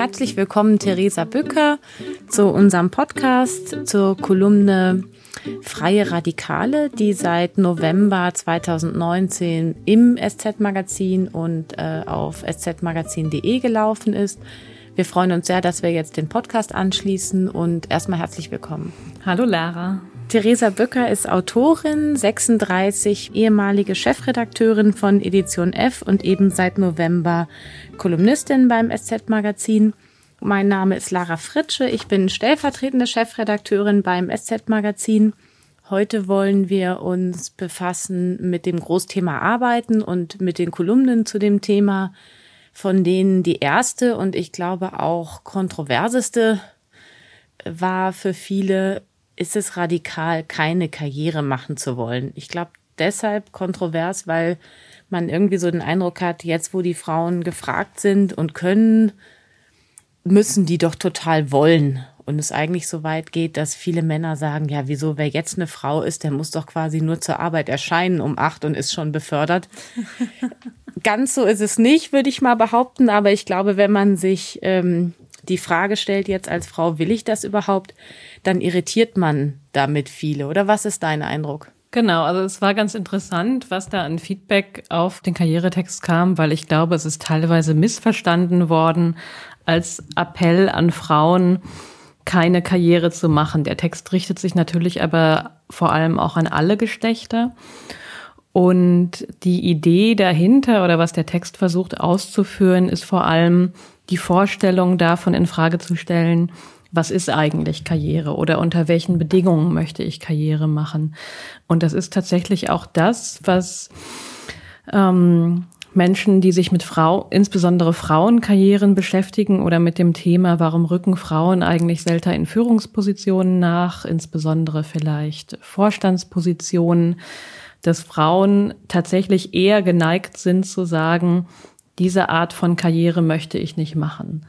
Herzlich willkommen, Theresa Bücker, zu unserem Podcast zur Kolumne Freie Radikale, die seit November 2019 im SZ-Magazin und äh, auf szmagazin.de gelaufen ist. Wir freuen uns sehr, dass wir jetzt den Podcast anschließen und erstmal herzlich willkommen. Hallo Lara. Theresa Böcker ist Autorin, 36, ehemalige Chefredakteurin von Edition F und eben seit November Kolumnistin beim SZ-Magazin. Mein Name ist Lara Fritsche, ich bin stellvertretende Chefredakteurin beim SZ-Magazin. Heute wollen wir uns befassen mit dem Großthema Arbeiten und mit den Kolumnen zu dem Thema, von denen die erste und ich glaube auch kontroverseste war für viele ist es radikal, keine Karriere machen zu wollen. Ich glaube deshalb kontrovers, weil man irgendwie so den Eindruck hat, jetzt wo die Frauen gefragt sind und können, müssen die doch total wollen. Und es eigentlich so weit geht, dass viele Männer sagen, ja, wieso, wer jetzt eine Frau ist, der muss doch quasi nur zur Arbeit erscheinen um acht und ist schon befördert. Ganz so ist es nicht, würde ich mal behaupten. Aber ich glaube, wenn man sich ähm, die Frage stellt jetzt als Frau, will ich das überhaupt, dann irritiert man damit viele. Oder was ist dein Eindruck? Genau, also es war ganz interessant, was da an Feedback auf den Karrieretext kam, weil ich glaube, es ist teilweise missverstanden worden als Appell an Frauen, keine Karriere zu machen. Der Text richtet sich natürlich aber vor allem auch an alle Geschlechter. Und die Idee dahinter oder was der Text versucht auszuführen, ist vor allem die Vorstellung davon in Frage zu stellen, was ist eigentlich Karriere oder unter welchen Bedingungen möchte ich Karriere machen. Und das ist tatsächlich auch das, was ähm, Menschen, die sich mit Frau, insbesondere Frauenkarrieren beschäftigen oder mit dem Thema, warum rücken Frauen eigentlich selten in Führungspositionen nach, insbesondere vielleicht Vorstandspositionen, dass Frauen tatsächlich eher geneigt sind zu sagen, diese Art von Karriere möchte ich nicht machen.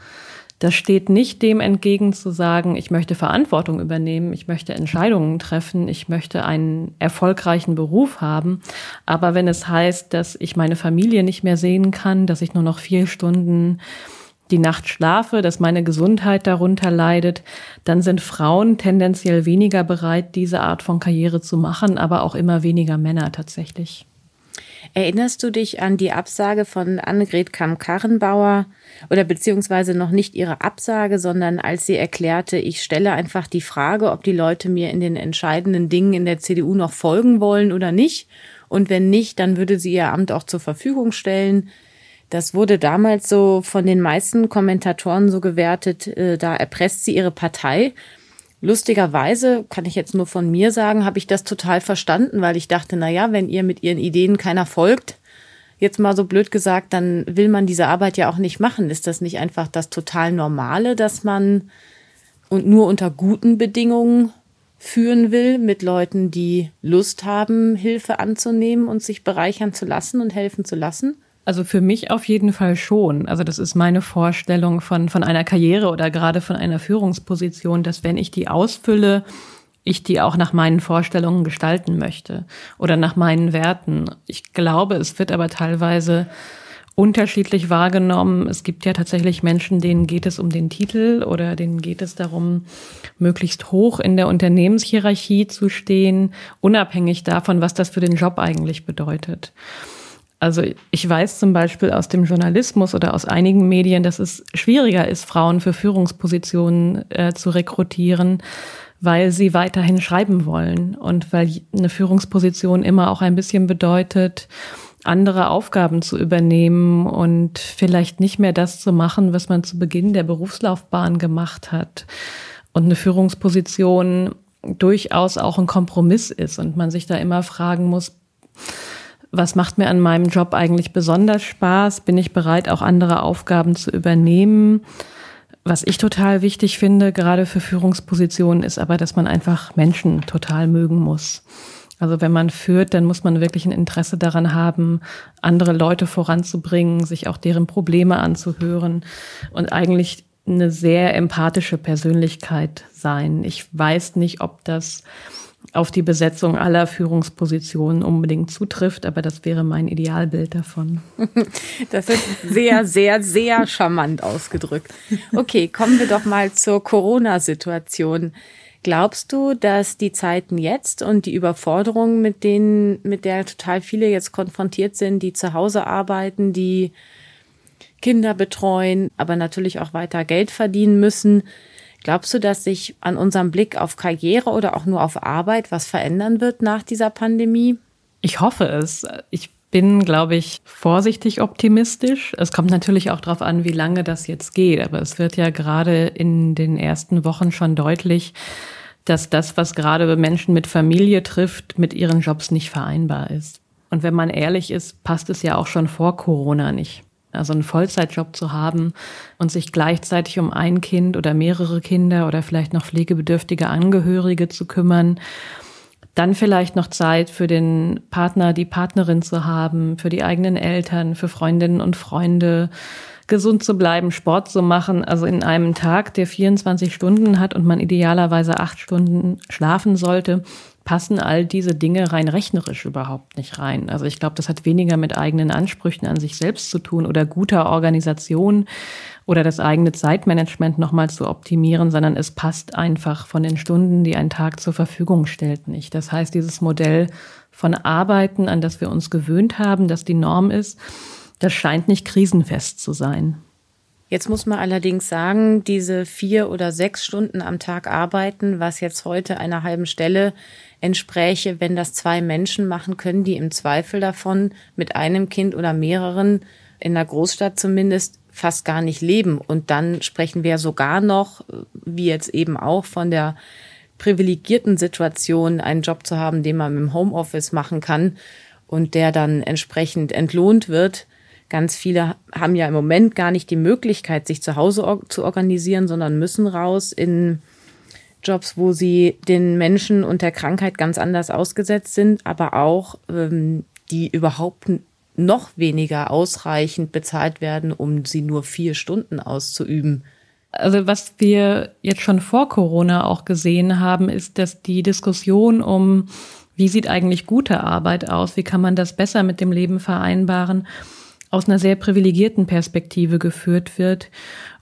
Das steht nicht dem entgegen zu sagen, ich möchte Verantwortung übernehmen, ich möchte Entscheidungen treffen, ich möchte einen erfolgreichen Beruf haben. Aber wenn es heißt, dass ich meine Familie nicht mehr sehen kann, dass ich nur noch vier Stunden die Nacht schlafe, dass meine Gesundheit darunter leidet, dann sind Frauen tendenziell weniger bereit, diese Art von Karriere zu machen, aber auch immer weniger Männer tatsächlich. Erinnerst du dich an die Absage von Annegret Kamm-Karrenbauer oder beziehungsweise noch nicht ihre Absage, sondern als sie erklärte, ich stelle einfach die Frage, ob die Leute mir in den entscheidenden Dingen in der CDU noch folgen wollen oder nicht. Und wenn nicht, dann würde sie ihr Amt auch zur Verfügung stellen. Das wurde damals so von den meisten Kommentatoren so gewertet, äh, da erpresst sie ihre Partei. Lustigerweise, kann ich jetzt nur von mir sagen, habe ich das total verstanden, weil ich dachte, na ja, wenn ihr mit ihren Ideen keiner folgt, jetzt mal so blöd gesagt, dann will man diese Arbeit ja auch nicht machen. Ist das nicht einfach das total Normale, dass man und nur unter guten Bedingungen führen will mit Leuten, die Lust haben, Hilfe anzunehmen und sich bereichern zu lassen und helfen zu lassen? Also für mich auf jeden Fall schon. Also das ist meine Vorstellung von, von einer Karriere oder gerade von einer Führungsposition, dass wenn ich die ausfülle, ich die auch nach meinen Vorstellungen gestalten möchte oder nach meinen Werten. Ich glaube, es wird aber teilweise unterschiedlich wahrgenommen. Es gibt ja tatsächlich Menschen, denen geht es um den Titel oder denen geht es darum, möglichst hoch in der Unternehmenshierarchie zu stehen, unabhängig davon, was das für den Job eigentlich bedeutet. Also ich weiß zum Beispiel aus dem Journalismus oder aus einigen Medien, dass es schwieriger ist, Frauen für Führungspositionen äh, zu rekrutieren, weil sie weiterhin schreiben wollen und weil eine Führungsposition immer auch ein bisschen bedeutet, andere Aufgaben zu übernehmen und vielleicht nicht mehr das zu machen, was man zu Beginn der Berufslaufbahn gemacht hat. Und eine Führungsposition durchaus auch ein Kompromiss ist und man sich da immer fragen muss, was macht mir an meinem Job eigentlich besonders Spaß? Bin ich bereit, auch andere Aufgaben zu übernehmen? Was ich total wichtig finde, gerade für Führungspositionen, ist aber, dass man einfach Menschen total mögen muss. Also wenn man führt, dann muss man wirklich ein Interesse daran haben, andere Leute voranzubringen, sich auch deren Probleme anzuhören und eigentlich eine sehr empathische Persönlichkeit sein. Ich weiß nicht, ob das auf die Besetzung aller Führungspositionen unbedingt zutrifft, aber das wäre mein Idealbild davon. Das ist sehr, sehr, sehr charmant ausgedrückt. Okay, kommen wir doch mal zur Corona-Situation. Glaubst du, dass die Zeiten jetzt und die Überforderung, mit denen, mit der total viele jetzt konfrontiert sind, die zu Hause arbeiten, die Kinder betreuen, aber natürlich auch weiter Geld verdienen müssen, Glaubst du, dass sich an unserem Blick auf Karriere oder auch nur auf Arbeit was verändern wird nach dieser Pandemie? Ich hoffe es. Ich bin, glaube ich, vorsichtig optimistisch. Es kommt natürlich auch darauf an, wie lange das jetzt geht. Aber es wird ja gerade in den ersten Wochen schon deutlich, dass das, was gerade Menschen mit Familie trifft, mit ihren Jobs nicht vereinbar ist. Und wenn man ehrlich ist, passt es ja auch schon vor Corona nicht also einen Vollzeitjob zu haben und sich gleichzeitig um ein Kind oder mehrere Kinder oder vielleicht noch pflegebedürftige Angehörige zu kümmern, dann vielleicht noch Zeit für den Partner, die Partnerin zu haben, für die eigenen Eltern, für Freundinnen und Freunde, gesund zu bleiben, Sport zu machen. Also in einem Tag, der 24 Stunden hat und man idealerweise acht Stunden schlafen sollte, passen all diese Dinge rein rechnerisch überhaupt nicht rein. Also ich glaube, das hat weniger mit eigenen Ansprüchen an sich selbst zu tun oder guter Organisation oder das eigene Zeitmanagement nochmal zu optimieren, sondern es passt einfach von den Stunden, die ein Tag zur Verfügung stellt, nicht. Das heißt, dieses Modell von Arbeiten, an das wir uns gewöhnt haben, das die Norm ist, das scheint nicht krisenfest zu sein. Jetzt muss man allerdings sagen, diese vier oder sechs Stunden am Tag arbeiten, was jetzt heute einer halben Stelle entspräche, wenn das zwei Menschen machen können, die im Zweifel davon mit einem Kind oder mehreren in der Großstadt zumindest fast gar nicht leben. Und dann sprechen wir sogar noch, wie jetzt eben auch, von der privilegierten Situation, einen Job zu haben, den man im Homeoffice machen kann und der dann entsprechend entlohnt wird. Ganz viele haben ja im Moment gar nicht die Möglichkeit, sich zu Hause zu organisieren, sondern müssen raus in Jobs, wo sie den Menschen und der Krankheit ganz anders ausgesetzt sind, aber auch ähm, die überhaupt noch weniger ausreichend bezahlt werden, um sie nur vier Stunden auszuüben. Also was wir jetzt schon vor Corona auch gesehen haben, ist, dass die Diskussion um, wie sieht eigentlich gute Arbeit aus, wie kann man das besser mit dem Leben vereinbaren, aus einer sehr privilegierten Perspektive geführt wird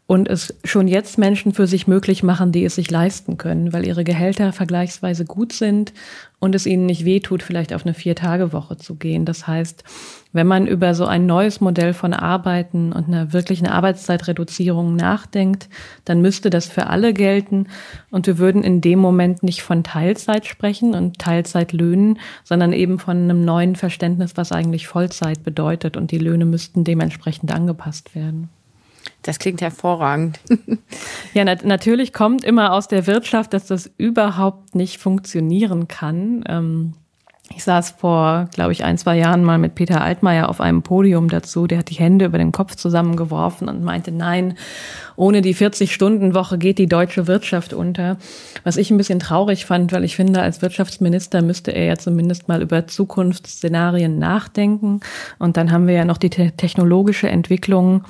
und es schon jetzt Menschen für sich möglich machen, die es sich leisten können, weil ihre Gehälter vergleichsweise gut sind und es ihnen nicht wehtut, vielleicht auf eine Vier-Tage-Woche zu gehen. Das heißt, wenn man über so ein neues Modell von Arbeiten und einer wirklichen Arbeitszeitreduzierung nachdenkt, dann müsste das für alle gelten und wir würden in dem Moment nicht von Teilzeit sprechen und Teilzeitlöhnen, sondern eben von einem neuen Verständnis, was eigentlich Vollzeit bedeutet und die Löhne müssten dementsprechend angepasst werden. Das klingt hervorragend. ja, nat natürlich kommt immer aus der Wirtschaft, dass das überhaupt nicht funktionieren kann. Ähm, ich saß vor, glaube ich, ein, zwei Jahren mal mit Peter Altmaier auf einem Podium dazu. Der hat die Hände über den Kopf zusammengeworfen und meinte, nein, ohne die 40-Stunden-Woche geht die deutsche Wirtschaft unter. Was ich ein bisschen traurig fand, weil ich finde, als Wirtschaftsminister müsste er ja zumindest mal über Zukunftsszenarien nachdenken. Und dann haben wir ja noch die te technologische Entwicklung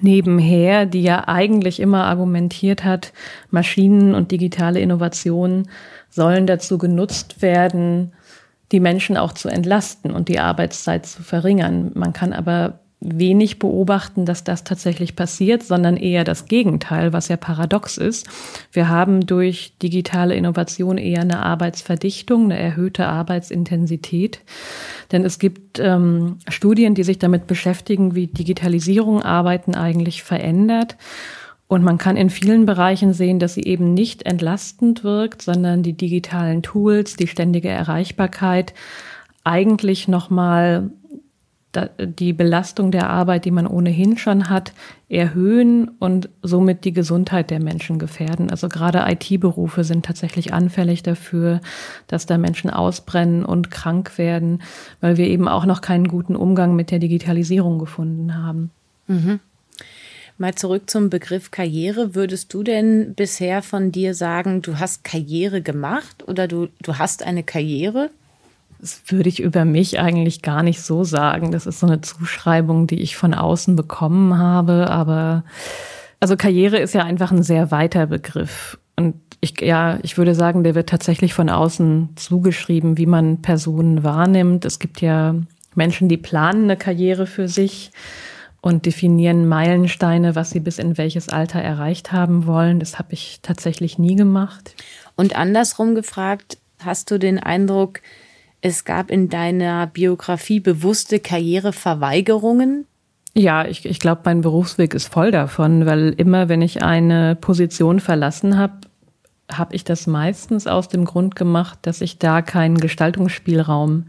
nebenher, die ja eigentlich immer argumentiert hat, Maschinen und digitale Innovationen sollen dazu genutzt werden, die Menschen auch zu entlasten und die Arbeitszeit zu verringern. Man kann aber wenig beobachten, dass das tatsächlich passiert, sondern eher das Gegenteil, was ja paradox ist. Wir haben durch digitale Innovation eher eine Arbeitsverdichtung, eine erhöhte Arbeitsintensität. Denn es gibt ähm, Studien, die sich damit beschäftigen, wie Digitalisierung Arbeiten eigentlich verändert. Und man kann in vielen Bereichen sehen, dass sie eben nicht entlastend wirkt, sondern die digitalen Tools, die ständige Erreichbarkeit eigentlich nochmal die Belastung der Arbeit, die man ohnehin schon hat, erhöhen und somit die Gesundheit der Menschen gefährden. Also gerade IT-Berufe sind tatsächlich anfällig dafür, dass da Menschen ausbrennen und krank werden, weil wir eben auch noch keinen guten Umgang mit der Digitalisierung gefunden haben. Mhm. Mal zurück zum Begriff Karriere. Würdest du denn bisher von dir sagen, du hast Karriere gemacht oder du, du hast eine Karriere? Das würde ich über mich eigentlich gar nicht so sagen. Das ist so eine Zuschreibung, die ich von außen bekommen habe. Aber also Karriere ist ja einfach ein sehr weiter Begriff. Und ich, ja, ich würde sagen, der wird tatsächlich von außen zugeschrieben, wie man Personen wahrnimmt. Es gibt ja Menschen, die planen eine Karriere für sich und definieren Meilensteine, was sie bis in welches Alter erreicht haben wollen. Das habe ich tatsächlich nie gemacht. Und andersrum gefragt, hast du den Eindruck, es gab in deiner Biografie bewusste Karriereverweigerungen? Ja, ich, ich glaube, mein Berufsweg ist voll davon, weil immer, wenn ich eine Position verlassen habe, habe ich das meistens aus dem Grund gemacht, dass ich da keinen Gestaltungsspielraum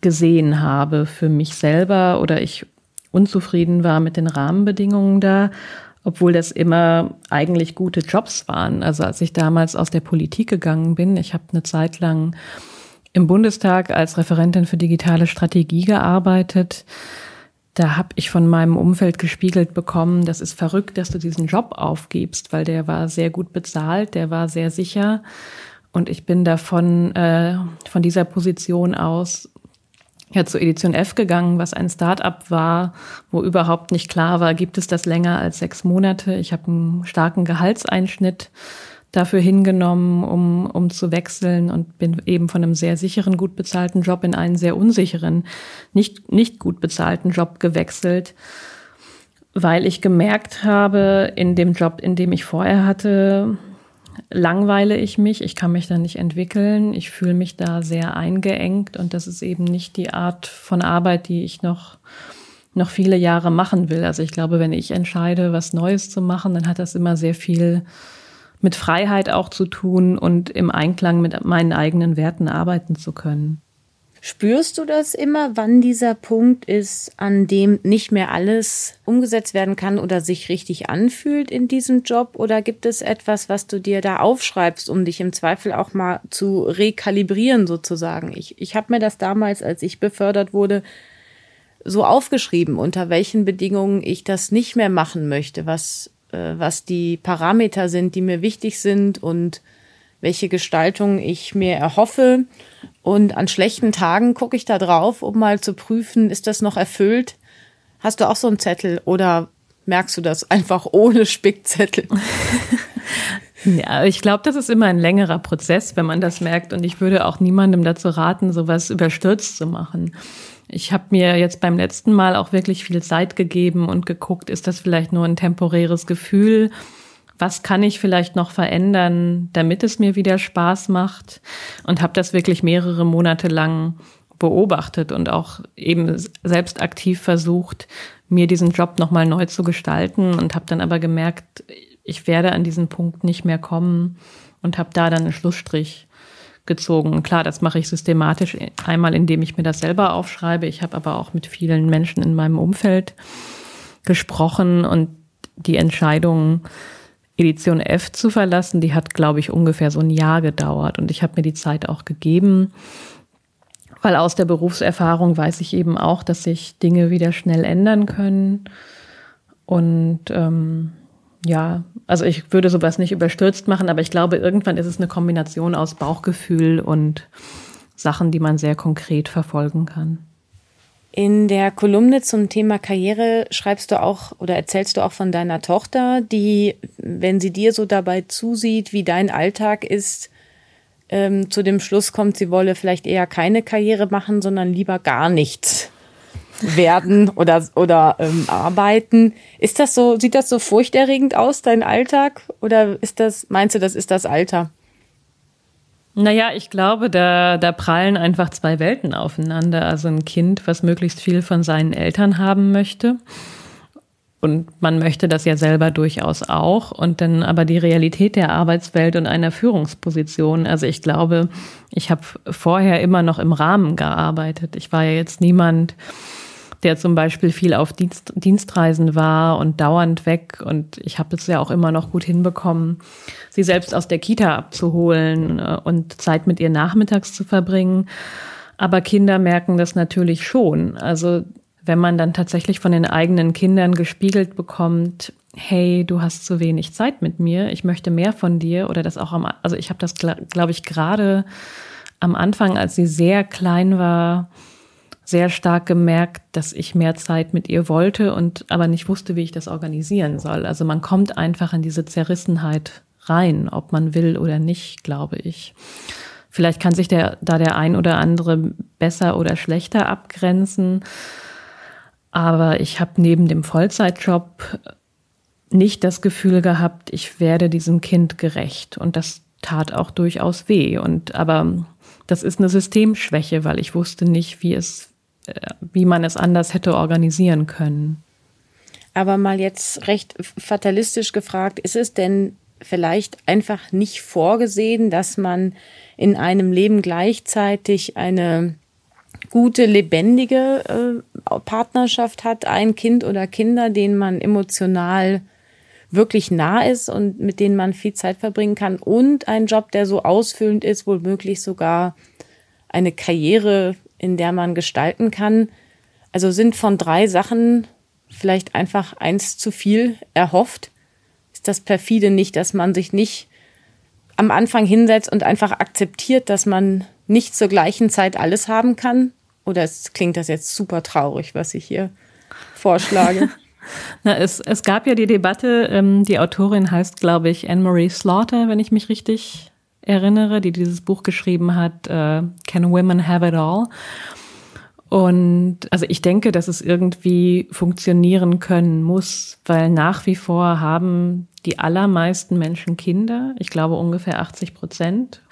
gesehen habe für mich selber oder ich unzufrieden war mit den Rahmenbedingungen da, obwohl das immer eigentlich gute Jobs waren. Also als ich damals aus der Politik gegangen bin, ich habe eine Zeit lang im Bundestag als Referentin für digitale Strategie gearbeitet. Da habe ich von meinem Umfeld gespiegelt bekommen, das ist verrückt, dass du diesen Job aufgibst, weil der war sehr gut bezahlt, der war sehr sicher. Und ich bin davon, äh, von dieser Position aus ja zur Edition F gegangen, was ein Start-up war, wo überhaupt nicht klar war, gibt es das länger als sechs Monate. Ich habe einen starken Gehaltseinschnitt dafür hingenommen, um, um zu wechseln und bin eben von einem sehr sicheren, gut bezahlten Job in einen sehr unsicheren, nicht, nicht gut bezahlten Job gewechselt, weil ich gemerkt habe, in dem Job, in dem ich vorher hatte, langweile ich mich, ich kann mich da nicht entwickeln, ich fühle mich da sehr eingeengt und das ist eben nicht die Art von Arbeit, die ich noch noch viele Jahre machen will. Also ich glaube, wenn ich entscheide, was Neues zu machen, dann hat das immer sehr viel mit Freiheit auch zu tun und im Einklang mit meinen eigenen Werten arbeiten zu können. Spürst du das immer, wann dieser Punkt ist, an dem nicht mehr alles umgesetzt werden kann oder sich richtig anfühlt in diesem Job? Oder gibt es etwas, was du dir da aufschreibst, um dich im Zweifel auch mal zu rekalibrieren sozusagen? Ich, ich habe mir das damals, als ich befördert wurde, so aufgeschrieben, unter welchen Bedingungen ich das nicht mehr machen möchte, was, äh, was die Parameter sind, die mir wichtig sind und welche Gestaltung ich mir erhoffe und an schlechten Tagen gucke ich da drauf, um mal zu prüfen, ist das noch erfüllt? Hast du auch so einen Zettel oder merkst du das einfach ohne Spickzettel? Ja, ich glaube, das ist immer ein längerer Prozess, wenn man das merkt. Und ich würde auch niemandem dazu raten, sowas überstürzt zu machen. Ich habe mir jetzt beim letzten Mal auch wirklich viel Zeit gegeben und geguckt, ist das vielleicht nur ein temporäres Gefühl? was kann ich vielleicht noch verändern, damit es mir wieder Spaß macht und habe das wirklich mehrere Monate lang beobachtet und auch eben selbst aktiv versucht, mir diesen Job nochmal neu zu gestalten und habe dann aber gemerkt, ich werde an diesen Punkt nicht mehr kommen und habe da dann einen Schlussstrich gezogen. Klar, das mache ich systematisch einmal, indem ich mir das selber aufschreibe. Ich habe aber auch mit vielen Menschen in meinem Umfeld gesprochen und die Entscheidung, Edition F zu verlassen, die hat, glaube ich, ungefähr so ein Jahr gedauert. Und ich habe mir die Zeit auch gegeben, weil aus der Berufserfahrung weiß ich eben auch, dass sich Dinge wieder schnell ändern können. Und ähm, ja, also ich würde sowas nicht überstürzt machen, aber ich glaube, irgendwann ist es eine Kombination aus Bauchgefühl und Sachen, die man sehr konkret verfolgen kann. In der Kolumne zum Thema Karriere schreibst du auch oder erzählst du auch von deiner Tochter, die, wenn sie dir so dabei zusieht, wie dein Alltag ist, ähm, zu dem Schluss kommt, sie wolle vielleicht eher keine Karriere machen, sondern lieber gar nichts werden oder, oder ähm, arbeiten. Ist das so, sieht das so furchterregend aus, dein Alltag? Oder ist das, meinst du, das ist das Alter? Naja, ich glaube, da, da prallen einfach zwei Welten aufeinander. Also ein Kind, was möglichst viel von seinen Eltern haben möchte. Und man möchte das ja selber durchaus auch. Und dann aber die Realität der Arbeitswelt und einer Führungsposition. Also ich glaube, ich habe vorher immer noch im Rahmen gearbeitet. Ich war ja jetzt niemand, der zum Beispiel viel auf Dienst, Dienstreisen war und dauernd weg. Und ich habe es ja auch immer noch gut hinbekommen, sie selbst aus der Kita abzuholen äh, und Zeit mit ihr nachmittags zu verbringen. Aber Kinder merken das natürlich schon. Also wenn man dann tatsächlich von den eigenen Kindern gespiegelt bekommt, hey, du hast zu wenig Zeit mit mir, ich möchte mehr von dir oder das auch am, also ich habe das, glaube ich, gerade am Anfang, als sie sehr klein war, sehr stark gemerkt, dass ich mehr Zeit mit ihr wollte und aber nicht wusste, wie ich das organisieren soll. Also man kommt einfach in diese Zerrissenheit rein, ob man will oder nicht, glaube ich. Vielleicht kann sich der, da der ein oder andere besser oder schlechter abgrenzen. Aber ich habe neben dem Vollzeitjob nicht das Gefühl gehabt, ich werde diesem Kind gerecht. Und das tat auch durchaus weh. Und aber das ist eine Systemschwäche, weil ich wusste nicht, wie es, wie man es anders hätte organisieren können. Aber mal jetzt recht fatalistisch gefragt, ist es denn vielleicht einfach nicht vorgesehen, dass man in einem Leben gleichzeitig eine gute, lebendige äh, Partnerschaft hat, ein Kind oder Kinder, denen man emotional wirklich nah ist und mit denen man viel Zeit verbringen kann und ein Job, der so ausfüllend ist, womöglich sogar eine Karriere, in der man gestalten kann. Also sind von drei Sachen vielleicht einfach eins zu viel erhofft ist das perfide nicht, dass man sich nicht am Anfang hinsetzt und einfach akzeptiert, dass man nicht zur gleichen Zeit alles haben kann? Oder es klingt das jetzt super traurig, was ich hier vorschlage? Na, es, es gab ja die Debatte, ähm, die Autorin heißt, glaube ich, Anne-Marie Slaughter, wenn ich mich richtig erinnere, die dieses Buch geschrieben hat, äh, Can Women Have It All? Und also ich denke, dass es irgendwie funktionieren können muss, weil nach wie vor haben die allermeisten Menschen Kinder. Ich glaube ungefähr 80 Prozent.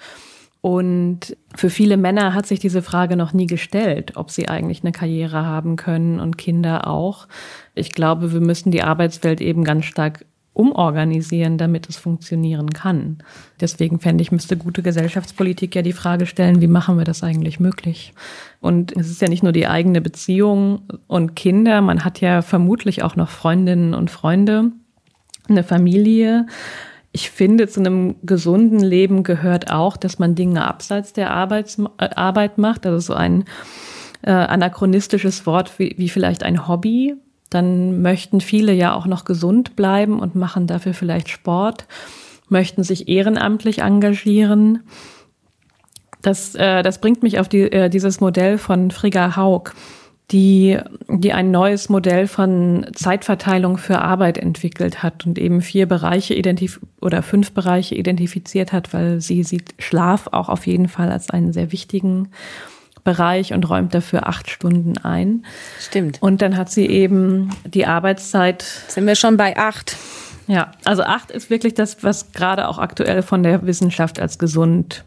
Und für viele Männer hat sich diese Frage noch nie gestellt, ob sie eigentlich eine Karriere haben können und Kinder auch. Ich glaube, wir müssen die Arbeitswelt eben ganz stark umorganisieren, damit es funktionieren kann. Deswegen fände ich, müsste gute Gesellschaftspolitik ja die Frage stellen, wie machen wir das eigentlich möglich? Und es ist ja nicht nur die eigene Beziehung und Kinder, man hat ja vermutlich auch noch Freundinnen und Freunde, eine Familie. Ich finde, zu einem gesunden Leben gehört auch, dass man Dinge abseits der Arbeits äh, Arbeit macht. Also so ein äh, anachronistisches Wort wie, wie vielleicht ein Hobby, dann möchten viele ja auch noch gesund bleiben und machen dafür vielleicht Sport, möchten sich ehrenamtlich engagieren. Das, äh, das bringt mich auf die, äh, dieses Modell von Frigga Haug, die, die ein neues Modell von Zeitverteilung für Arbeit entwickelt hat und eben vier Bereiche identif oder fünf Bereiche identifiziert hat, weil sie sieht Schlaf auch auf jeden Fall als einen sehr wichtigen Bereich und räumt dafür acht Stunden ein. Stimmt. Und dann hat sie eben die Arbeitszeit. Sind wir schon bei acht? Ja, also acht ist wirklich das, was gerade auch aktuell von der Wissenschaft als gesund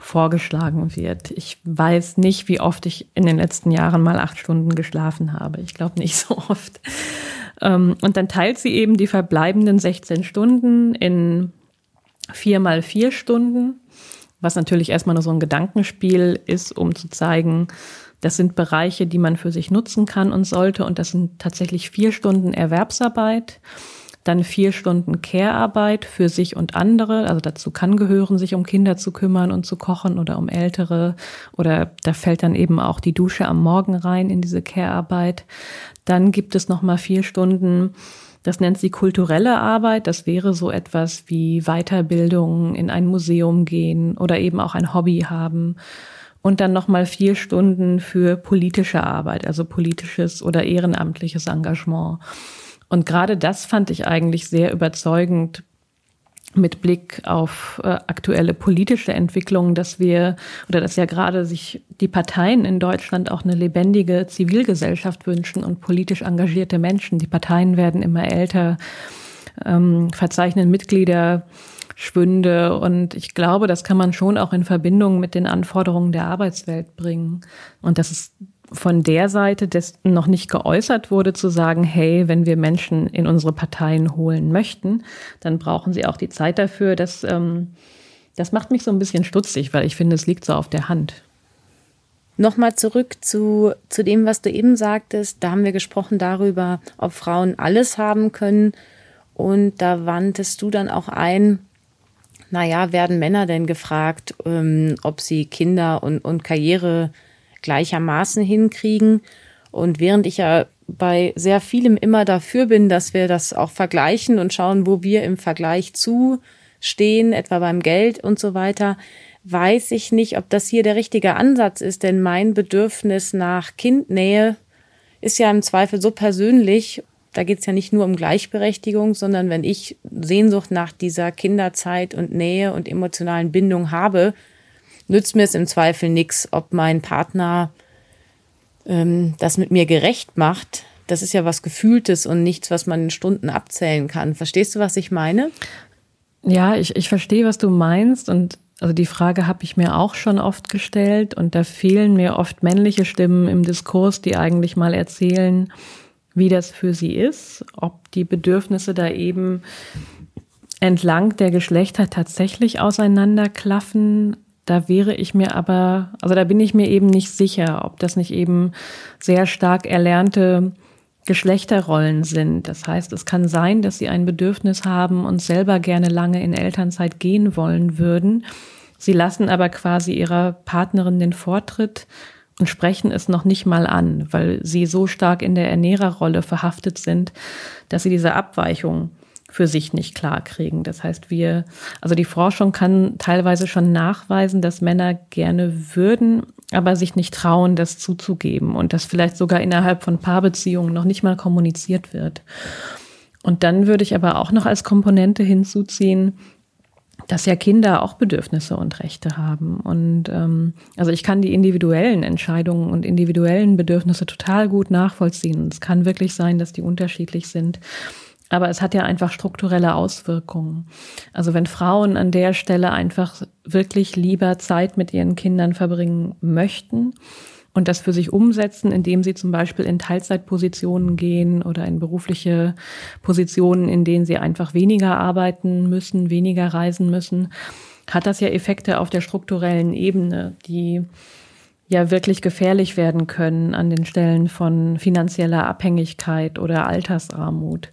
vorgeschlagen wird. Ich weiß nicht, wie oft ich in den letzten Jahren mal acht Stunden geschlafen habe. Ich glaube nicht so oft. Ähm, und dann teilt sie eben die verbleibenden 16 Stunden in vier mal vier Stunden was natürlich erstmal nur so ein Gedankenspiel ist, um zu zeigen, das sind Bereiche, die man für sich nutzen kann und sollte. Und das sind tatsächlich vier Stunden Erwerbsarbeit, dann vier Stunden Care-Arbeit für sich und andere. Also dazu kann gehören, sich um Kinder zu kümmern und zu kochen oder um Ältere. Oder da fällt dann eben auch die Dusche am Morgen rein in diese Care-Arbeit. Dann gibt es nochmal vier Stunden das nennt sie kulturelle Arbeit. Das wäre so etwas wie Weiterbildung, in ein Museum gehen oder eben auch ein Hobby haben. Und dann nochmal vier Stunden für politische Arbeit, also politisches oder ehrenamtliches Engagement. Und gerade das fand ich eigentlich sehr überzeugend mit Blick auf äh, aktuelle politische Entwicklungen, dass wir oder dass ja gerade sich die Parteien in Deutschland auch eine lebendige Zivilgesellschaft wünschen und politisch engagierte Menschen. Die Parteien werden immer älter, ähm, verzeichnen Mitglieder. Schwünde. Und ich glaube, das kann man schon auch in Verbindung mit den Anforderungen der Arbeitswelt bringen. Und das ist von der Seite des noch nicht geäußert wurde, zu sagen, hey, wenn wir Menschen in unsere Parteien holen möchten, dann brauchen sie auch die Zeit dafür. Das, ähm, das macht mich so ein bisschen stutzig, weil ich finde, es liegt so auf der Hand. Nochmal zurück zu, zu dem, was du eben sagtest. Da haben wir gesprochen darüber, ob Frauen alles haben können. Und da wandtest du dann auch ein, naja, werden Männer denn gefragt, ähm, ob sie Kinder und, und Karriere gleichermaßen hinkriegen. Und während ich ja bei sehr vielem immer dafür bin, dass wir das auch vergleichen und schauen, wo wir im Vergleich zu stehen, etwa beim Geld und so weiter, weiß ich nicht, ob das hier der richtige Ansatz ist, denn mein Bedürfnis nach Kindnähe ist ja im Zweifel so persönlich da geht es ja nicht nur um Gleichberechtigung, sondern wenn ich Sehnsucht nach dieser Kinderzeit und Nähe und emotionalen Bindung habe, nützt mir es im Zweifel nichts, ob mein Partner ähm, das mit mir gerecht macht. Das ist ja was Gefühltes und nichts, was man in Stunden abzählen kann. Verstehst du, was ich meine? Ja, ich, ich verstehe, was du meinst. Und also die Frage habe ich mir auch schon oft gestellt. Und da fehlen mir oft männliche Stimmen im Diskurs, die eigentlich mal erzählen, wie das für sie ist, ob die Bedürfnisse da eben entlang der Geschlechter tatsächlich auseinanderklaffen. Da wäre ich mir aber, also da bin ich mir eben nicht sicher, ob das nicht eben sehr stark erlernte Geschlechterrollen sind. Das heißt, es kann sein, dass sie ein Bedürfnis haben und selber gerne lange in Elternzeit gehen wollen würden. Sie lassen aber quasi ihrer Partnerin den Vortritt und sprechen es noch nicht mal an, weil sie so stark in der Ernährerrolle verhaftet sind, dass sie diese Abweichung für sich nicht klar kriegen. Das heißt, wir, also die Forschung kann teilweise schon nachweisen, dass Männer gerne würden, aber sich nicht trauen, das zuzugeben und das vielleicht sogar innerhalb von Paarbeziehungen noch nicht mal kommuniziert wird. Und dann würde ich aber auch noch als Komponente hinzuziehen, dass ja Kinder auch Bedürfnisse und Rechte haben. Und ähm, also ich kann die individuellen Entscheidungen und individuellen Bedürfnisse total gut nachvollziehen. Es kann wirklich sein, dass die unterschiedlich sind. Aber es hat ja einfach strukturelle Auswirkungen. Also wenn Frauen an der Stelle einfach wirklich lieber Zeit mit ihren Kindern verbringen möchten und das für sich umsetzen, indem sie zum Beispiel in Teilzeitpositionen gehen oder in berufliche Positionen, in denen sie einfach weniger arbeiten müssen, weniger reisen müssen, hat das ja Effekte auf der strukturellen Ebene, die ja wirklich gefährlich werden können an den Stellen von finanzieller Abhängigkeit oder Altersarmut.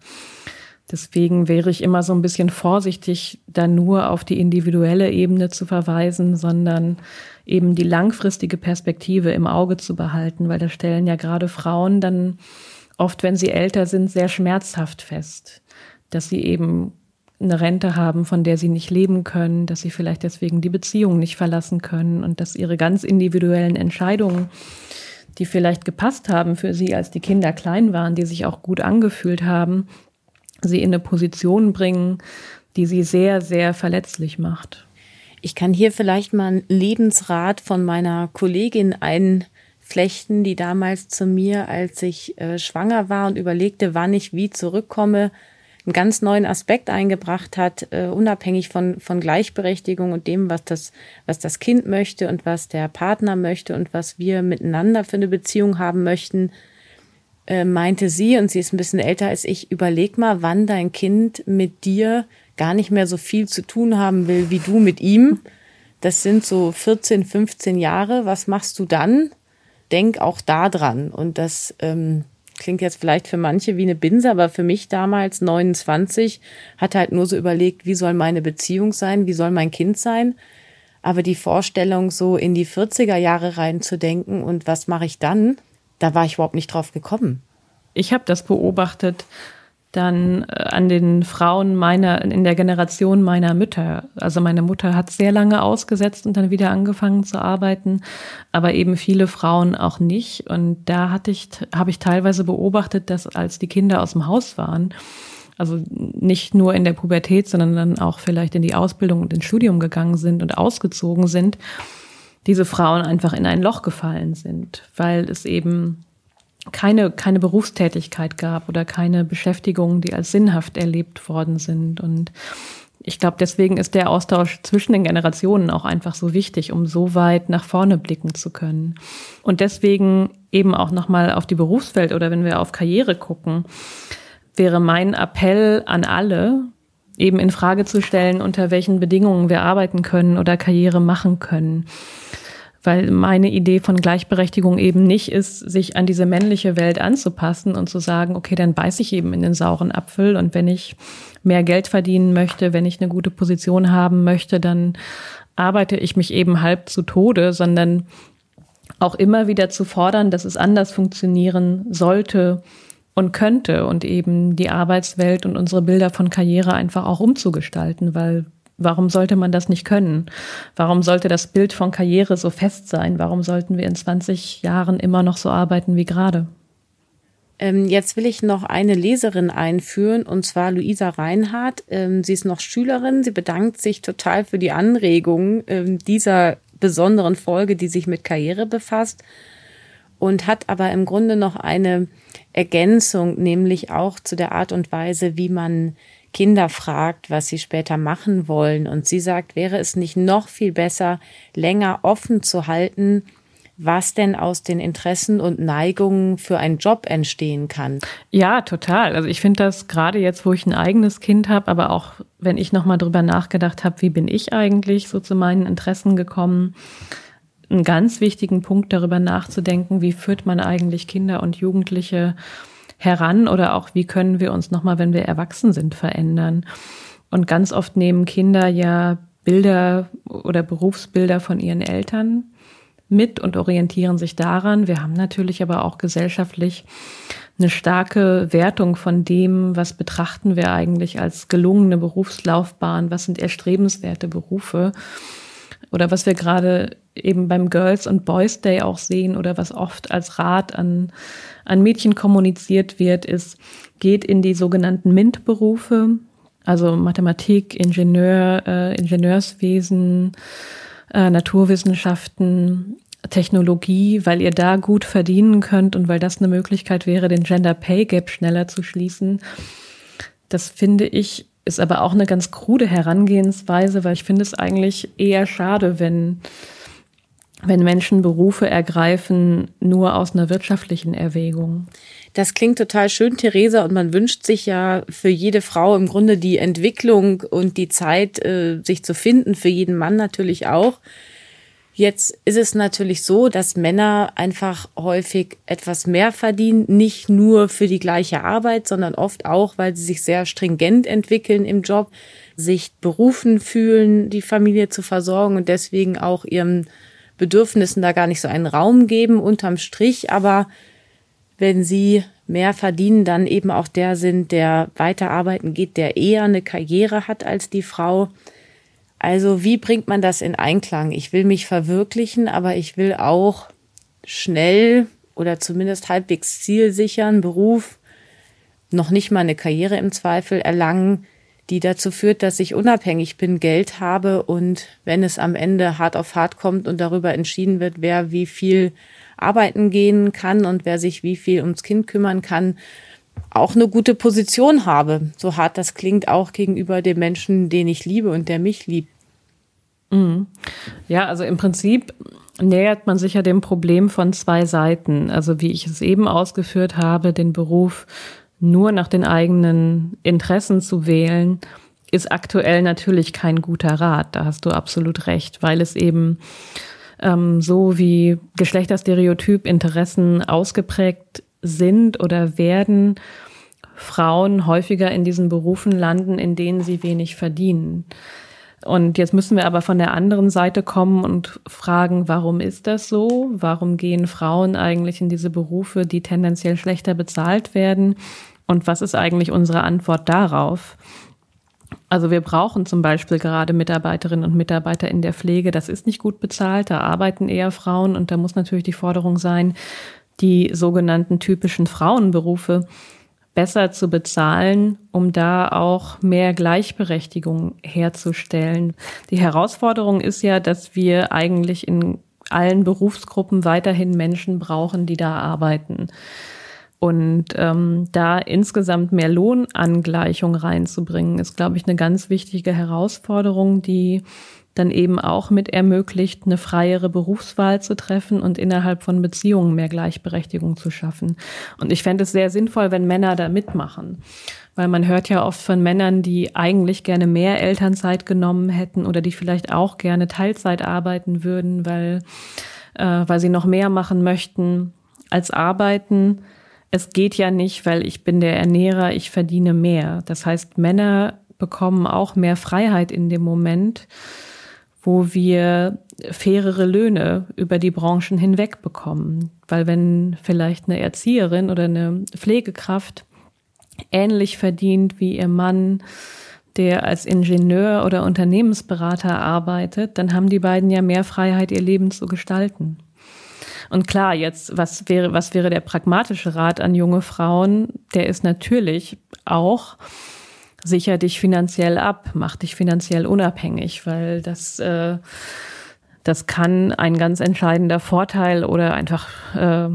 Deswegen wäre ich immer so ein bisschen vorsichtig, da nur auf die individuelle Ebene zu verweisen, sondern eben die langfristige Perspektive im Auge zu behalten, weil da stellen ja gerade Frauen dann oft, wenn sie älter sind, sehr schmerzhaft fest, dass sie eben eine Rente haben, von der sie nicht leben können, dass sie vielleicht deswegen die Beziehung nicht verlassen können und dass ihre ganz individuellen Entscheidungen, die vielleicht gepasst haben für sie, als die Kinder klein waren, die sich auch gut angefühlt haben, sie in eine Position bringen, die sie sehr, sehr verletzlich macht. Ich kann hier vielleicht mal einen Lebensrat von meiner Kollegin einflechten, die damals zu mir, als ich äh, schwanger war und überlegte, wann ich wie zurückkomme, einen ganz neuen Aspekt eingebracht hat, äh, unabhängig von, von Gleichberechtigung und dem, was das, was das Kind möchte und was der Partner möchte und was wir miteinander für eine Beziehung haben möchten äh, meinte sie, und sie ist ein bisschen älter als ich, überleg mal, wann dein Kind mit dir gar nicht mehr so viel zu tun haben will wie du mit ihm. Das sind so 14, 15 Jahre. Was machst du dann? Denk auch da dran. Und das ähm, klingt jetzt vielleicht für manche wie eine Binse, aber für mich damals 29 hat halt nur so überlegt, wie soll meine Beziehung sein, wie soll mein Kind sein. Aber die Vorstellung, so in die 40er Jahre reinzudenken und was mache ich dann, da war ich überhaupt nicht drauf gekommen. Ich habe das beobachtet dann äh, an den Frauen meiner, in der Generation meiner Mütter. Also meine Mutter hat sehr lange ausgesetzt und dann wieder angefangen zu arbeiten, aber eben viele Frauen auch nicht. Und da hatte ich, habe ich teilweise beobachtet, dass als die Kinder aus dem Haus waren, also nicht nur in der Pubertät, sondern dann auch vielleicht in die Ausbildung und ins Studium gegangen sind und ausgezogen sind, diese Frauen einfach in ein Loch gefallen sind, weil es eben keine, keine Berufstätigkeit gab oder keine Beschäftigung, die als sinnhaft erlebt worden sind. Und ich glaube, deswegen ist der Austausch zwischen den Generationen auch einfach so wichtig, um so weit nach vorne blicken zu können. Und deswegen eben auch nochmal auf die Berufswelt oder wenn wir auf Karriere gucken, wäre mein Appell an alle, eben in Frage zu stellen, unter welchen Bedingungen wir arbeiten können oder Karriere machen können. Weil meine Idee von Gleichberechtigung eben nicht ist, sich an diese männliche Welt anzupassen und zu sagen, okay, dann beiß ich eben in den sauren Apfel und wenn ich mehr Geld verdienen möchte, wenn ich eine gute Position haben möchte, dann arbeite ich mich eben halb zu Tode, sondern auch immer wieder zu fordern, dass es anders funktionieren sollte und könnte und eben die Arbeitswelt und unsere Bilder von Karriere einfach auch umzugestalten, weil warum sollte man das nicht können? Warum sollte das Bild von Karriere so fest sein? Warum sollten wir in 20 Jahren immer noch so arbeiten wie gerade? Ähm, jetzt will ich noch eine Leserin einführen, und zwar Luisa Reinhardt. Ähm, sie ist noch Schülerin. Sie bedankt sich total für die Anregung ähm, dieser besonderen Folge, die sich mit Karriere befasst und hat aber im Grunde noch eine Ergänzung, nämlich auch zu der Art und Weise, wie man Kinder fragt, was sie später machen wollen. Und sie sagt, wäre es nicht noch viel besser, länger offen zu halten, was denn aus den Interessen und Neigungen für einen Job entstehen kann. Ja, total. Also ich finde das gerade jetzt, wo ich ein eigenes Kind habe, aber auch wenn ich nochmal drüber nachgedacht habe, wie bin ich eigentlich so zu meinen Interessen gekommen, einen ganz wichtigen Punkt darüber nachzudenken, wie führt man eigentlich Kinder und Jugendliche heran oder auch wie können wir uns nochmal, wenn wir erwachsen sind, verändern. Und ganz oft nehmen Kinder ja Bilder oder Berufsbilder von ihren Eltern mit und orientieren sich daran. Wir haben natürlich aber auch gesellschaftlich eine starke Wertung von dem, was betrachten wir eigentlich als gelungene Berufslaufbahn, was sind erstrebenswerte Berufe oder was wir gerade eben beim Girls und Boys Day auch sehen oder was oft als Rat an, an Mädchen kommuniziert wird, ist, geht in die sogenannten MINT-Berufe, also Mathematik, Ingenieur, äh, Ingenieurswesen, äh, Naturwissenschaften, Technologie, weil ihr da gut verdienen könnt und weil das eine Möglichkeit wäre, den Gender Pay Gap schneller zu schließen. Das finde ich ist aber auch eine ganz krude Herangehensweise, weil ich finde es eigentlich eher schade, wenn wenn Menschen Berufe ergreifen, nur aus einer wirtschaftlichen Erwägung. Das klingt total schön, Theresa, und man wünscht sich ja für jede Frau im Grunde die Entwicklung und die Zeit, äh, sich zu finden, für jeden Mann natürlich auch. Jetzt ist es natürlich so, dass Männer einfach häufig etwas mehr verdienen, nicht nur für die gleiche Arbeit, sondern oft auch, weil sie sich sehr stringent entwickeln im Job, sich berufen fühlen, die Familie zu versorgen und deswegen auch ihren Bedürfnissen da gar nicht so einen Raum geben unterm Strich. Aber wenn sie mehr verdienen, dann eben auch der sind, der weiterarbeiten geht, der eher eine Karriere hat als die Frau, also wie bringt man das in Einklang? Ich will mich verwirklichen, aber ich will auch schnell oder zumindest halbwegs zielsichern Beruf, noch nicht mal eine Karriere im Zweifel erlangen, die dazu führt, dass ich unabhängig bin, Geld habe und wenn es am Ende hart auf hart kommt und darüber entschieden wird, wer wie viel arbeiten gehen kann und wer sich wie viel ums Kind kümmern kann, auch eine gute Position habe. So hart das klingt, auch gegenüber dem Menschen, den ich liebe und der mich liebt. Mhm. Ja, also im Prinzip nähert man sich ja dem Problem von zwei Seiten. Also wie ich es eben ausgeführt habe, den Beruf nur nach den eigenen Interessen zu wählen, ist aktuell natürlich kein guter Rat. Da hast du absolut recht, weil es eben ähm, so wie Geschlechterstereotyp Interessen ausgeprägt sind oder werden, Frauen häufiger in diesen Berufen landen, in denen sie wenig verdienen. Und jetzt müssen wir aber von der anderen Seite kommen und fragen, warum ist das so? Warum gehen Frauen eigentlich in diese Berufe, die tendenziell schlechter bezahlt werden? Und was ist eigentlich unsere Antwort darauf? Also wir brauchen zum Beispiel gerade Mitarbeiterinnen und Mitarbeiter in der Pflege. Das ist nicht gut bezahlt, da arbeiten eher Frauen und da muss natürlich die Forderung sein, die sogenannten typischen Frauenberufe besser zu bezahlen, um da auch mehr Gleichberechtigung herzustellen. Die Herausforderung ist ja, dass wir eigentlich in allen Berufsgruppen weiterhin Menschen brauchen, die da arbeiten. Und ähm, da insgesamt mehr Lohnangleichung reinzubringen, ist, glaube ich, eine ganz wichtige Herausforderung, die dann eben auch mit ermöglicht, eine freiere Berufswahl zu treffen und innerhalb von Beziehungen mehr Gleichberechtigung zu schaffen. Und ich fände es sehr sinnvoll, wenn Männer da mitmachen. Weil man hört ja oft von Männern, die eigentlich gerne mehr Elternzeit genommen hätten oder die vielleicht auch gerne Teilzeit arbeiten würden, weil, äh, weil sie noch mehr machen möchten als arbeiten. Es geht ja nicht, weil ich bin der Ernährer, ich verdiene mehr. Das heißt, Männer bekommen auch mehr Freiheit in dem Moment wo wir fairere Löhne über die Branchen hinweg bekommen. Weil wenn vielleicht eine Erzieherin oder eine Pflegekraft ähnlich verdient wie ihr Mann, der als Ingenieur oder Unternehmensberater arbeitet, dann haben die beiden ja mehr Freiheit, ihr Leben zu gestalten. Und klar, jetzt, was wäre, was wäre der pragmatische Rat an junge Frauen? Der ist natürlich auch, sicher dich finanziell ab, mach dich finanziell unabhängig, weil das, äh, das kann ein ganz entscheidender Vorteil oder einfach äh,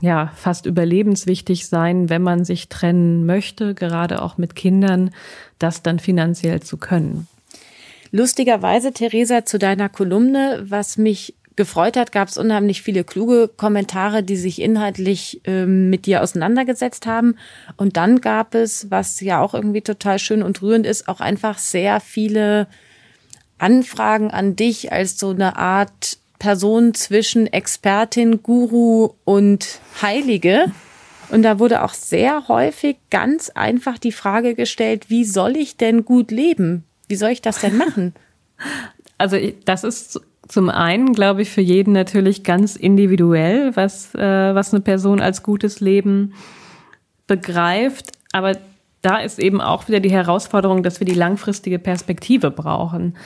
ja fast überlebenswichtig sein, wenn man sich trennen möchte, gerade auch mit Kindern, das dann finanziell zu können. Lustigerweise, Theresa, zu deiner Kolumne, was mich gefreut hat, gab es unheimlich viele kluge Kommentare, die sich inhaltlich ähm, mit dir auseinandergesetzt haben. Und dann gab es, was ja auch irgendwie total schön und rührend ist, auch einfach sehr viele Anfragen an dich als so eine Art Person zwischen Expertin, Guru und Heilige. Und da wurde auch sehr häufig ganz einfach die Frage gestellt, wie soll ich denn gut leben? Wie soll ich das denn machen? Also das ist zum einen, glaube ich, für jeden natürlich ganz individuell, was, äh, was eine Person als gutes Leben begreift. Aber da ist eben auch wieder die Herausforderung, dass wir die langfristige Perspektive brauchen.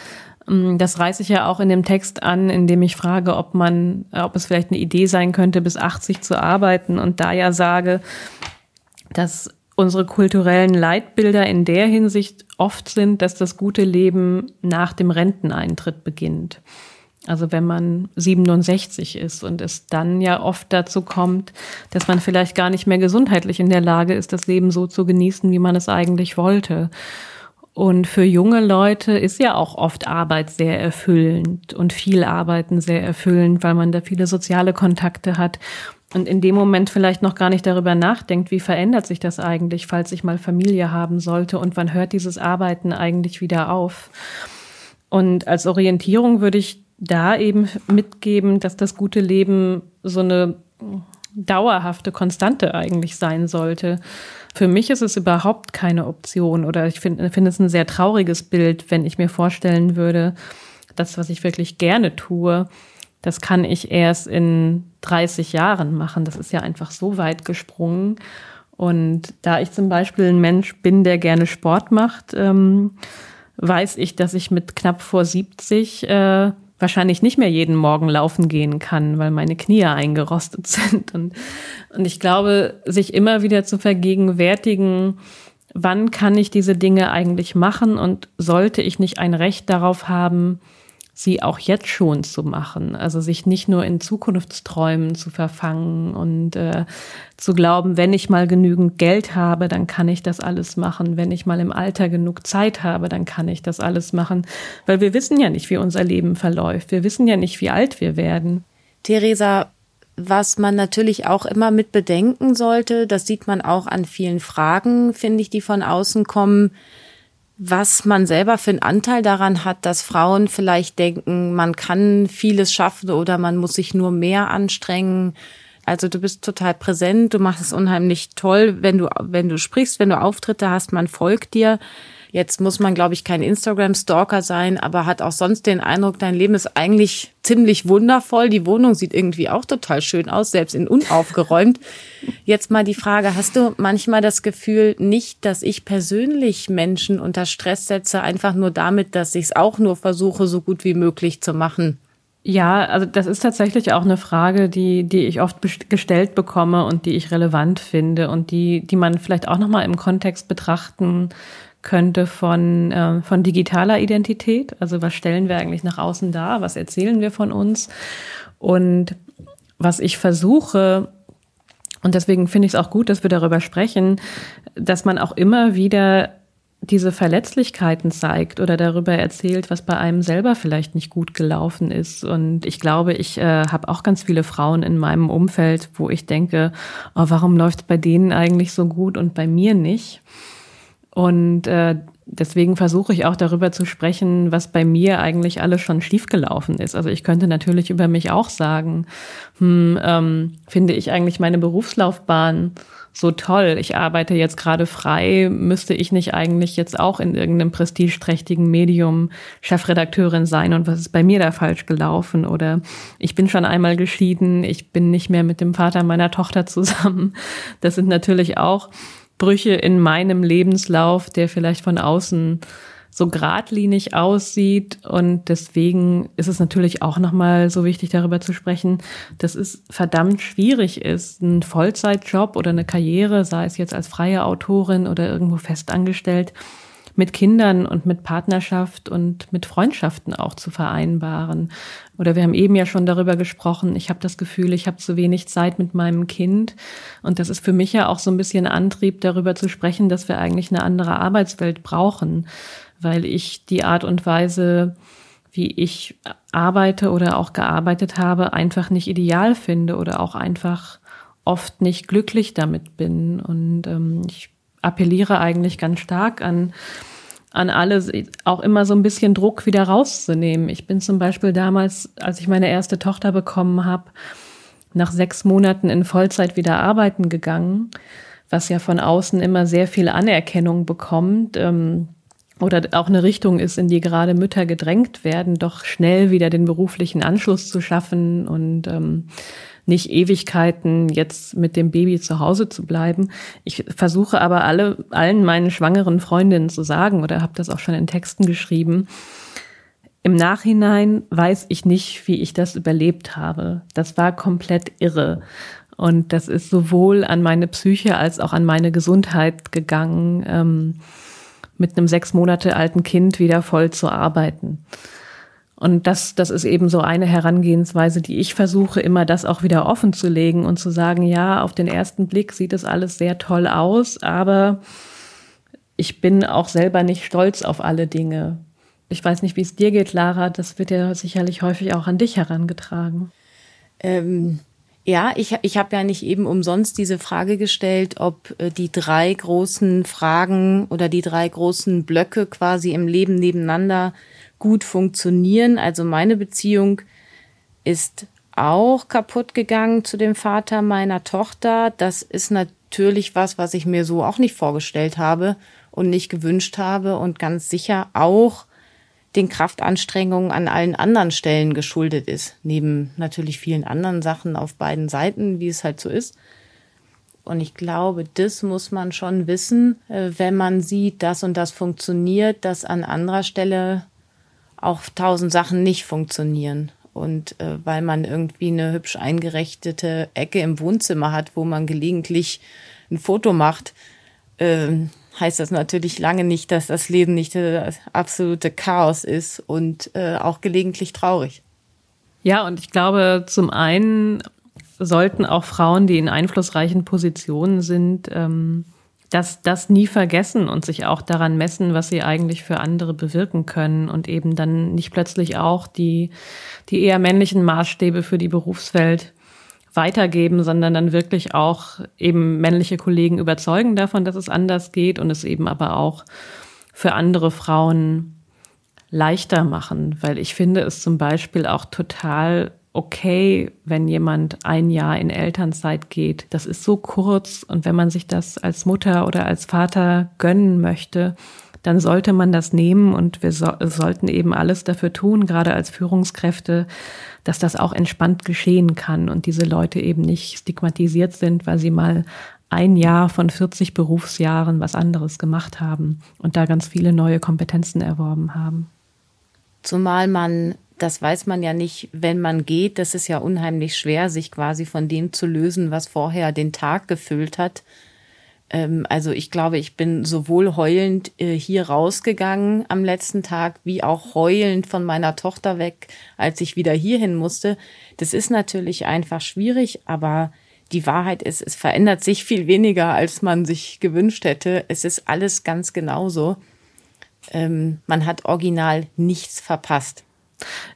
Mm, das reiße ich ja auch in dem Text an, in dem ich frage, ob man, ob es vielleicht eine Idee sein könnte, bis 80 zu arbeiten und da ja sage, dass unsere kulturellen Leitbilder in der Hinsicht oft sind, dass das gute Leben nach dem Renteneintritt beginnt. Also wenn man 67 ist und es dann ja oft dazu kommt, dass man vielleicht gar nicht mehr gesundheitlich in der Lage ist, das Leben so zu genießen, wie man es eigentlich wollte. Und für junge Leute ist ja auch oft Arbeit sehr erfüllend und viel Arbeiten sehr erfüllend, weil man da viele soziale Kontakte hat und in dem Moment vielleicht noch gar nicht darüber nachdenkt, wie verändert sich das eigentlich, falls ich mal Familie haben sollte und wann hört dieses Arbeiten eigentlich wieder auf. Und als Orientierung würde ich da eben mitgeben, dass das gute Leben so eine dauerhafte Konstante eigentlich sein sollte. Für mich ist es überhaupt keine Option oder ich finde find es ein sehr trauriges Bild, wenn ich mir vorstellen würde, das, was ich wirklich gerne tue, das kann ich erst in 30 Jahren machen. Das ist ja einfach so weit gesprungen. Und da ich zum Beispiel ein Mensch bin, der gerne Sport macht, ähm, weiß ich, dass ich mit knapp vor 70 äh, wahrscheinlich nicht mehr jeden Morgen laufen gehen kann, weil meine Knie eingerostet sind. Und, und ich glaube, sich immer wieder zu vergegenwärtigen, wann kann ich diese Dinge eigentlich machen und sollte ich nicht ein Recht darauf haben, sie auch jetzt schon zu machen. Also sich nicht nur in Zukunftsträumen zu verfangen und äh, zu glauben, wenn ich mal genügend Geld habe, dann kann ich das alles machen. Wenn ich mal im Alter genug Zeit habe, dann kann ich das alles machen. Weil wir wissen ja nicht, wie unser Leben verläuft. Wir wissen ja nicht, wie alt wir werden. Theresa, was man natürlich auch immer mit bedenken sollte, das sieht man auch an vielen Fragen, finde ich, die von außen kommen was man selber für einen Anteil daran hat, dass Frauen vielleicht denken, man kann vieles schaffen oder man muss sich nur mehr anstrengen. Also du bist total präsent, du machst es unheimlich toll, wenn du, wenn du sprichst, wenn du Auftritte hast, man folgt dir. Jetzt muss man, glaube ich, kein Instagram-Stalker sein, aber hat auch sonst den Eindruck, dein Leben ist eigentlich ziemlich wundervoll. Die Wohnung sieht irgendwie auch total schön aus, selbst in unaufgeräumt. Jetzt mal die Frage, hast du manchmal das Gefühl nicht, dass ich persönlich Menschen unter Stress setze, einfach nur damit, dass ich es auch nur versuche, so gut wie möglich zu machen? Ja, also das ist tatsächlich auch eine Frage, die, die ich oft gestellt bekomme und die ich relevant finde und die, die man vielleicht auch nochmal im Kontext betrachten könnte von, äh, von digitaler Identität. Also was stellen wir eigentlich nach außen dar? Was erzählen wir von uns? Und was ich versuche, und deswegen finde ich es auch gut, dass wir darüber sprechen, dass man auch immer wieder diese Verletzlichkeiten zeigt oder darüber erzählt, was bei einem selber vielleicht nicht gut gelaufen ist. Und ich glaube, ich äh, habe auch ganz viele Frauen in meinem Umfeld, wo ich denke, oh, warum läuft es bei denen eigentlich so gut und bei mir nicht? Und äh, deswegen versuche ich auch darüber zu sprechen, was bei mir eigentlich alles schon schiefgelaufen ist. Also ich könnte natürlich über mich auch sagen, hm, ähm, finde ich eigentlich meine Berufslaufbahn so toll. Ich arbeite jetzt gerade frei. Müsste ich nicht eigentlich jetzt auch in irgendeinem prestigeträchtigen Medium Chefredakteurin sein? Und was ist bei mir da falsch gelaufen? Oder ich bin schon einmal geschieden. Ich bin nicht mehr mit dem Vater meiner Tochter zusammen. Das sind natürlich auch Brüche in meinem Lebenslauf, der vielleicht von außen so geradlinig aussieht. Und deswegen ist es natürlich auch nochmal so wichtig, darüber zu sprechen, dass es verdammt schwierig ist, ein Vollzeitjob oder eine Karriere, sei es jetzt als freie Autorin oder irgendwo festangestellt, mit Kindern und mit Partnerschaft und mit Freundschaften auch zu vereinbaren. Oder wir haben eben ja schon darüber gesprochen, ich habe das Gefühl, ich habe zu wenig Zeit mit meinem Kind. Und das ist für mich ja auch so ein bisschen Antrieb, darüber zu sprechen, dass wir eigentlich eine andere Arbeitswelt brauchen, weil ich die Art und Weise, wie ich arbeite oder auch gearbeitet habe, einfach nicht ideal finde oder auch einfach oft nicht glücklich damit bin. Und ähm, ich appelliere eigentlich ganz stark an, an alle, auch immer so ein bisschen Druck wieder rauszunehmen. Ich bin zum Beispiel damals, als ich meine erste Tochter bekommen habe, nach sechs Monaten in Vollzeit wieder arbeiten gegangen, was ja von außen immer sehr viel Anerkennung bekommt. Ähm, oder auch eine Richtung ist, in die gerade Mütter gedrängt werden, doch schnell wieder den beruflichen Anschluss zu schaffen und ähm, nicht Ewigkeiten jetzt mit dem Baby zu Hause zu bleiben. Ich versuche aber alle, allen meinen schwangeren Freundinnen zu sagen oder habe das auch schon in Texten geschrieben. Im Nachhinein weiß ich nicht, wie ich das überlebt habe. Das war komplett irre. Und das ist sowohl an meine Psyche als auch an meine Gesundheit gegangen, ähm, mit einem sechs Monate alten Kind wieder voll zu arbeiten. Und das, das ist eben so eine Herangehensweise, die ich versuche, immer das auch wieder offen zu legen und zu sagen, ja, auf den ersten Blick sieht es alles sehr toll aus, aber ich bin auch selber nicht stolz auf alle Dinge. Ich weiß nicht, wie es dir geht, Lara. Das wird ja sicherlich häufig auch an dich herangetragen. Ähm, ja, ich, ich habe ja nicht eben umsonst diese Frage gestellt, ob äh, die drei großen Fragen oder die drei großen Blöcke quasi im Leben nebeneinander gut funktionieren. Also meine Beziehung ist auch kaputt gegangen zu dem Vater meiner Tochter. Das ist natürlich was, was ich mir so auch nicht vorgestellt habe und nicht gewünscht habe und ganz sicher auch den Kraftanstrengungen an allen anderen Stellen geschuldet ist. Neben natürlich vielen anderen Sachen auf beiden Seiten, wie es halt so ist. Und ich glaube, das muss man schon wissen, äh, wenn man sieht, das und das funktioniert, dass an anderer Stelle auch tausend Sachen nicht funktionieren. Und äh, weil man irgendwie eine hübsch eingerichtete Ecke im Wohnzimmer hat, wo man gelegentlich ein Foto macht, äh, heißt das natürlich lange nicht, dass das Leben nicht das absolute Chaos ist und äh, auch gelegentlich traurig. Ja, und ich glaube, zum einen sollten auch Frauen, die in einflussreichen Positionen sind, ähm, das, das nie vergessen und sich auch daran messen, was sie eigentlich für andere bewirken können und eben dann nicht plötzlich auch die, die eher männlichen Maßstäbe für die Berufswelt weitergeben, sondern dann wirklich auch eben männliche Kollegen überzeugen davon, dass es anders geht und es eben aber auch für andere Frauen leichter machen, weil ich finde es zum Beispiel auch total okay, wenn jemand ein Jahr in Elternzeit geht. Das ist so kurz und wenn man sich das als Mutter oder als Vater gönnen möchte, dann sollte man das nehmen und wir so, sollten eben alles dafür tun, gerade als Führungskräfte, dass das auch entspannt geschehen kann und diese Leute eben nicht stigmatisiert sind, weil sie mal ein Jahr von 40 Berufsjahren was anderes gemacht haben und da ganz viele neue Kompetenzen erworben haben. Zumal man das weiß man ja nicht, wenn man geht. Das ist ja unheimlich schwer, sich quasi von dem zu lösen, was vorher den Tag gefüllt hat. Ähm, also ich glaube, ich bin sowohl heulend äh, hier rausgegangen am letzten Tag, wie auch heulend von meiner Tochter weg, als ich wieder hierhin musste. Das ist natürlich einfach schwierig, aber die Wahrheit ist, es verändert sich viel weniger, als man sich gewünscht hätte. Es ist alles ganz genauso. Ähm, man hat original nichts verpasst.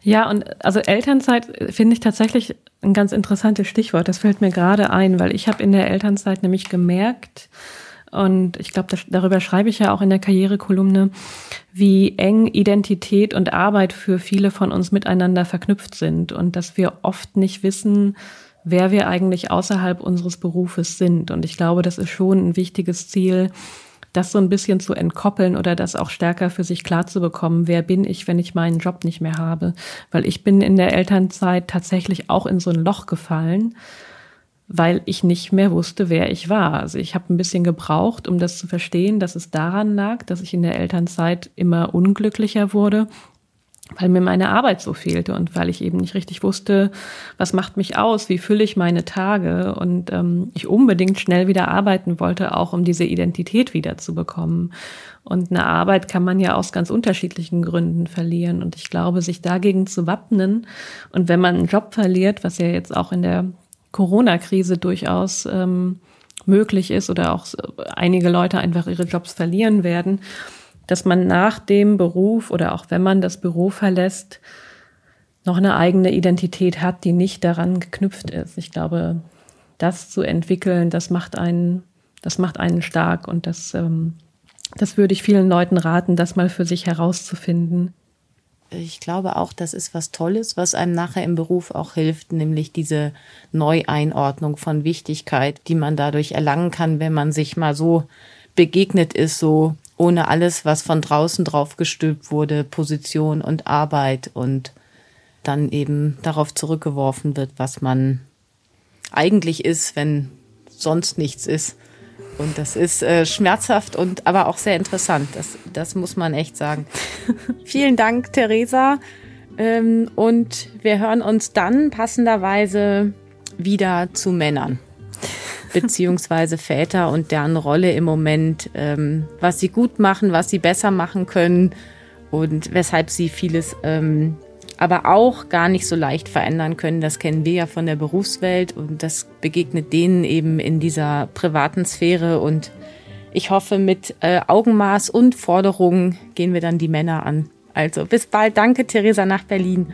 Ja, und also Elternzeit finde ich tatsächlich ein ganz interessantes Stichwort. Das fällt mir gerade ein, weil ich habe in der Elternzeit nämlich gemerkt, und ich glaube, darüber schreibe ich ja auch in der Karrierekolumne, wie eng Identität und Arbeit für viele von uns miteinander verknüpft sind und dass wir oft nicht wissen, wer wir eigentlich außerhalb unseres Berufes sind. Und ich glaube, das ist schon ein wichtiges Ziel, das so ein bisschen zu entkoppeln oder das auch stärker für sich klar zu bekommen, wer bin ich, wenn ich meinen Job nicht mehr habe. Weil ich bin in der Elternzeit tatsächlich auch in so ein Loch gefallen, weil ich nicht mehr wusste, wer ich war. Also ich habe ein bisschen gebraucht, um das zu verstehen, dass es daran lag, dass ich in der Elternzeit immer unglücklicher wurde, weil mir meine Arbeit so fehlte und weil ich eben nicht richtig wusste, was macht mich aus, wie fülle ich meine Tage und ähm, ich unbedingt schnell wieder arbeiten wollte, auch um diese Identität wiederzubekommen. Und eine Arbeit kann man ja aus ganz unterschiedlichen Gründen verlieren. Und ich glaube, sich dagegen zu wappnen und wenn man einen Job verliert, was ja jetzt auch in der Corona-Krise durchaus ähm, möglich ist oder auch einige Leute einfach ihre Jobs verlieren werden, dass man nach dem Beruf oder auch wenn man das Büro verlässt, noch eine eigene Identität hat, die nicht daran geknüpft ist. Ich glaube, das zu entwickeln, das macht einen, das macht einen stark und das, ähm, das würde ich vielen Leuten raten, das mal für sich herauszufinden. Ich glaube auch, das ist was Tolles, was einem nachher im Beruf auch hilft, nämlich diese Neueinordnung von Wichtigkeit, die man dadurch erlangen kann, wenn man sich mal so begegnet ist, so ohne alles, was von draußen drauf gestülpt wurde, Position und Arbeit und dann eben darauf zurückgeworfen wird, was man eigentlich ist, wenn sonst nichts ist. Und das ist äh, schmerzhaft und aber auch sehr interessant. Das, das muss man echt sagen. Vielen Dank, Theresa. Ähm, und wir hören uns dann passenderweise wieder zu Männern beziehungsweise Väter und deren Rolle im Moment, ähm, was sie gut machen, was sie besser machen können und weshalb sie vieles ähm, aber auch gar nicht so leicht verändern können. Das kennen wir ja von der Berufswelt und das begegnet denen eben in dieser privaten Sphäre und ich hoffe, mit äh, Augenmaß und Forderungen gehen wir dann die Männer an. Also bis bald. Danke, Theresa, nach Berlin.